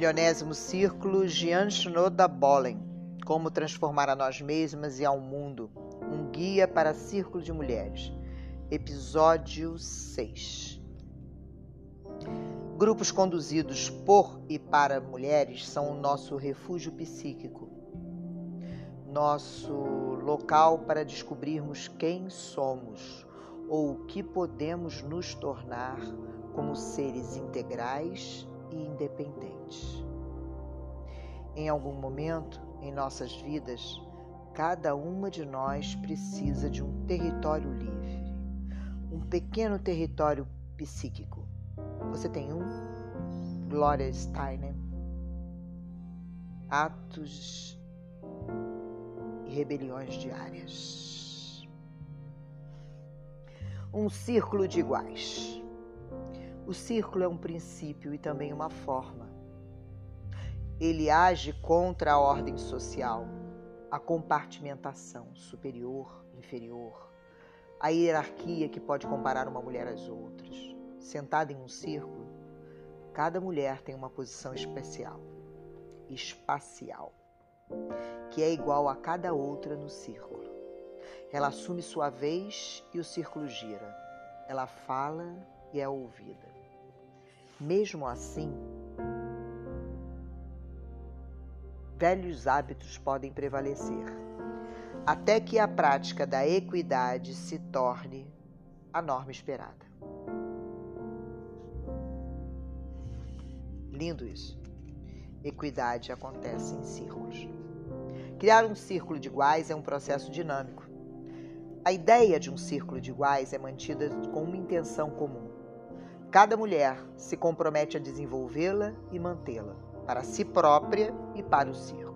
milionésimo círculo Jian Shinoda Bolen, Como transformar a nós mesmas e ao mundo, um guia para círculo de mulheres, episódio 6. Grupos conduzidos por e para mulheres são o nosso refúgio psíquico, nosso local para descobrirmos quem somos ou o que podemos nos tornar como seres integrais e independentes. Em algum momento em nossas vidas, cada uma de nós precisa de um território livre, um pequeno território psíquico. Você tem um? Gloria Steinem. Atos e rebeliões diárias. Um círculo de iguais. O círculo é um princípio e também uma forma. Ele age contra a ordem social, a compartimentação superior, inferior, a hierarquia que pode comparar uma mulher às outras. Sentada em um círculo, cada mulher tem uma posição especial, espacial, que é igual a cada outra no círculo. Ela assume sua vez e o círculo gira. Ela fala e é ouvida. Mesmo assim, velhos hábitos podem prevalecer, até que a prática da equidade se torne a norma esperada. Lindo isso. Equidade acontece em círculos. Criar um círculo de iguais é um processo dinâmico. A ideia de um círculo de iguais é mantida com uma intenção comum Cada mulher se compromete a desenvolvê-la e mantê-la, para si própria e para o círculo.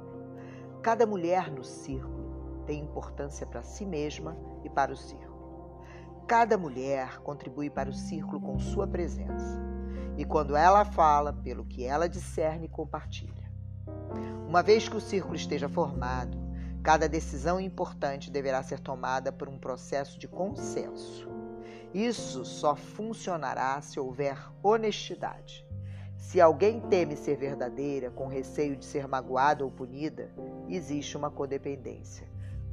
Cada mulher no círculo tem importância para si mesma e para o círculo. Cada mulher contribui para o círculo com sua presença, e quando ela fala, pelo que ela discerne e compartilha. Uma vez que o círculo esteja formado, cada decisão importante deverá ser tomada por um processo de consenso isso só funcionará se houver honestidade. Se alguém teme ser verdadeira, com receio de ser magoada ou punida, existe uma codependência.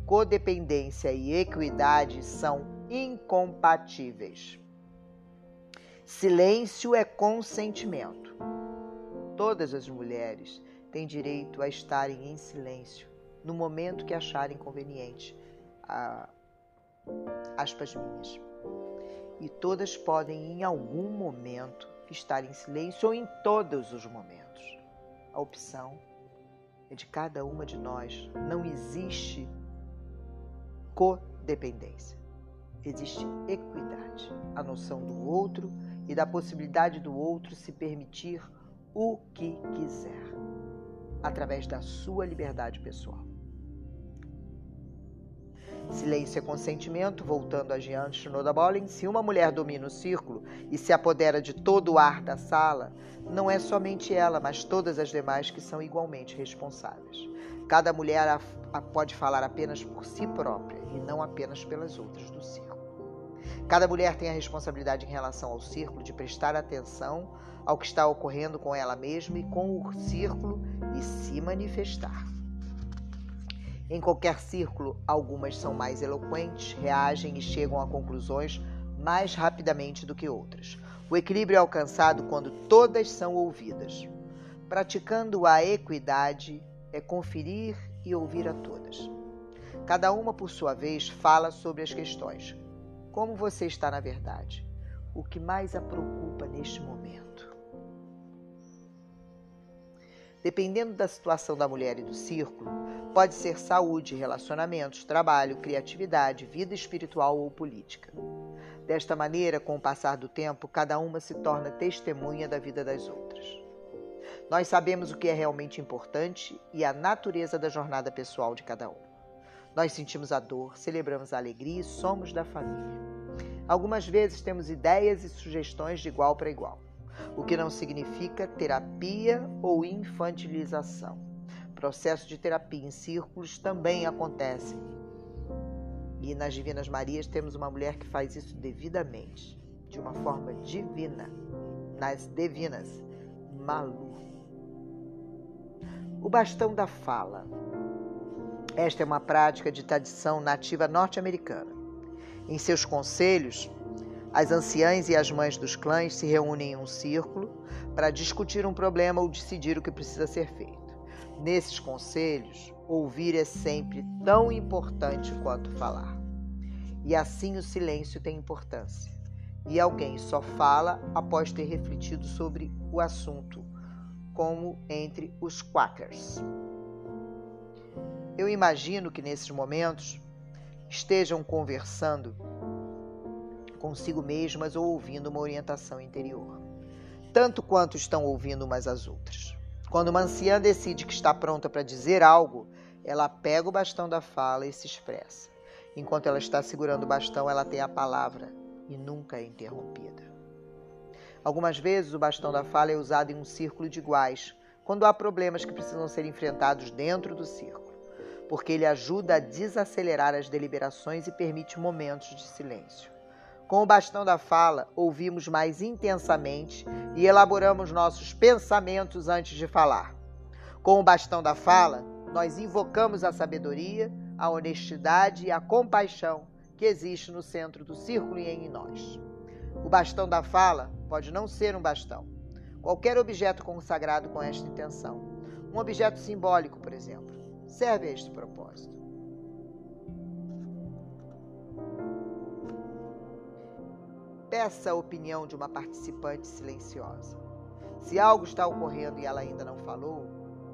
Codependência e equidade são incompatíveis. Silêncio é consentimento. Todas as mulheres têm direito a estarem em silêncio no momento que acharem conveniente. Ah, aspas minhas e todas podem em algum momento estar em silêncio ou em todos os momentos. A opção é de cada uma de nós. Não existe codependência. Existe equidade, a noção do outro e da possibilidade do outro se permitir o que quiser, através da sua liberdade pessoal. Silêncio é consentimento, voltando a Jean Shinoda Bolling, se uma mulher domina o círculo e se apodera de todo o ar da sala, não é somente ela, mas todas as demais que são igualmente responsáveis. Cada mulher a, a pode falar apenas por si própria e não apenas pelas outras do círculo. Cada mulher tem a responsabilidade em relação ao círculo de prestar atenção ao que está ocorrendo com ela mesma e com o círculo e se manifestar. Em qualquer círculo, algumas são mais eloquentes, reagem e chegam a conclusões mais rapidamente do que outras. O equilíbrio é alcançado quando todas são ouvidas. Praticando a equidade é conferir e ouvir a todas. Cada uma, por sua vez, fala sobre as questões. Como você está na verdade? O que mais a preocupa neste momento? Dependendo da situação da mulher e do círculo, pode ser saúde, relacionamentos, trabalho, criatividade, vida espiritual ou política. Desta maneira, com o passar do tempo, cada uma se torna testemunha da vida das outras. Nós sabemos o que é realmente importante e a natureza da jornada pessoal de cada um. Nós sentimos a dor, celebramos a alegria e somos da família. Algumas vezes temos ideias e sugestões de igual para igual o que não significa terapia ou infantilização. Processo de terapia em círculos também acontece. E nas Divinas Marias temos uma mulher que faz isso devidamente, de uma forma divina. Nas Divinas, Malu. O bastão da fala. Esta é uma prática de tradição nativa norte-americana. Em seus conselhos, as anciãs e as mães dos clãs se reúnem em um círculo para discutir um problema ou decidir o que precisa ser feito. Nesses conselhos, ouvir é sempre tão importante quanto falar. E assim o silêncio tem importância. E alguém só fala após ter refletido sobre o assunto, como entre os Quakers. Eu imagino que nesses momentos estejam conversando consigo mesmas ou ouvindo uma orientação interior, tanto quanto estão ouvindo umas às outras. Quando uma anciã decide que está pronta para dizer algo, ela pega o bastão da fala e se expressa. Enquanto ela está segurando o bastão, ela tem a palavra e nunca é interrompida. Algumas vezes o bastão da fala é usado em um círculo de iguais, quando há problemas que precisam ser enfrentados dentro do círculo, porque ele ajuda a desacelerar as deliberações e permite momentos de silêncio. Com o bastão da fala, ouvimos mais intensamente e elaboramos nossos pensamentos antes de falar. Com o bastão da fala, nós invocamos a sabedoria, a honestidade e a compaixão que existe no centro do círculo e em nós. O bastão da fala pode não ser um bastão. Qualquer objeto consagrado com esta intenção. Um objeto simbólico, por exemplo, serve a este propósito. Peça a opinião de uma participante silenciosa. Se algo está ocorrendo e ela ainda não falou,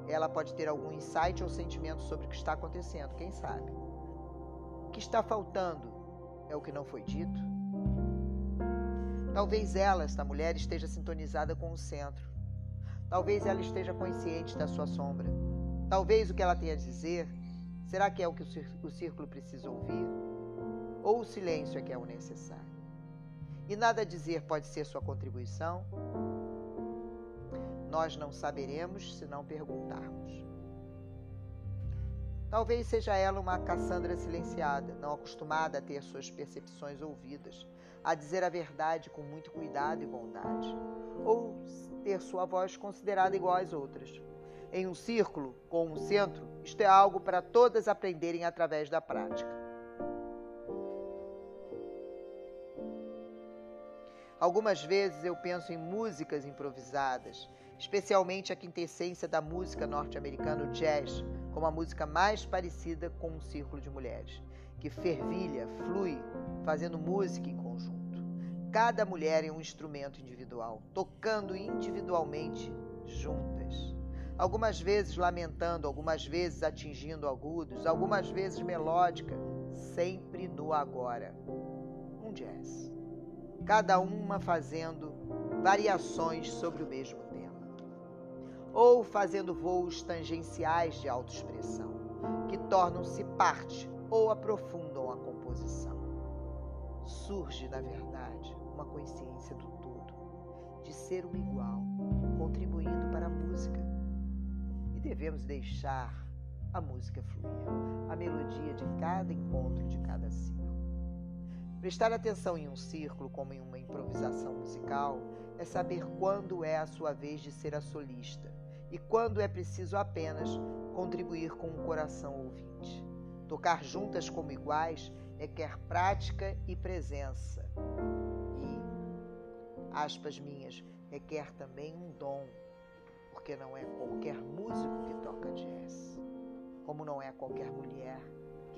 ela pode ter algum insight ou sentimento sobre o que está acontecendo, quem sabe? O que está faltando é o que não foi dito? Talvez ela, esta mulher, esteja sintonizada com o centro. Talvez ela esteja consciente da sua sombra. Talvez o que ela tem a dizer, será que é o que o círculo precisa ouvir? Ou o silêncio é que é o necessário? E nada dizer pode ser sua contribuição? Nós não saberemos se não perguntarmos. Talvez seja ela uma Cassandra silenciada, não acostumada a ter suas percepções ouvidas, a dizer a verdade com muito cuidado e bondade, ou ter sua voz considerada igual às outras. Em um círculo, com um centro, isto é algo para todas aprenderem através da prática. Algumas vezes eu penso em músicas improvisadas, especialmente a quintessência da música norte-americana, jazz, como a música mais parecida com um círculo de mulheres, que fervilha, flui, fazendo música em conjunto. Cada mulher é um instrumento individual, tocando individualmente juntas. Algumas vezes lamentando, algumas vezes atingindo agudos, algumas vezes melódica, sempre no agora. Um jazz cada uma fazendo variações sobre o mesmo tema, ou fazendo voos tangenciais de autoexpressão, que tornam-se parte ou aprofundam a composição. Surge, na verdade, uma consciência do todo, de ser um igual, contribuindo para a música. E devemos deixar a música fluir, a melodia de cada encontro, de cada símbolo. Prestar atenção em um círculo como em uma improvisação musical é saber quando é a sua vez de ser a solista e quando é preciso apenas contribuir com o coração ouvinte. Tocar juntas como iguais requer prática e presença. E, aspas minhas, requer também um dom, porque não é qualquer músico que toca jazz, como não é qualquer mulher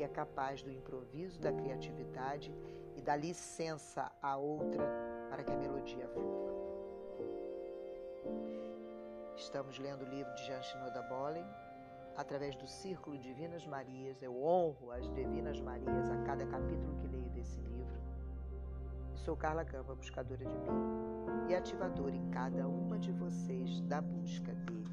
que é capaz do improviso, da criatividade e dá licença à outra para que a melodia flua. Estamos lendo o livro de Jean Shinoda Bolen. Através do Círculo Divinas Marias, eu honro as Divinas Marias a cada capítulo que leio desse livro. Sou Carla Campa, buscadora de mim e ativadora em cada uma de vocês da busca dele.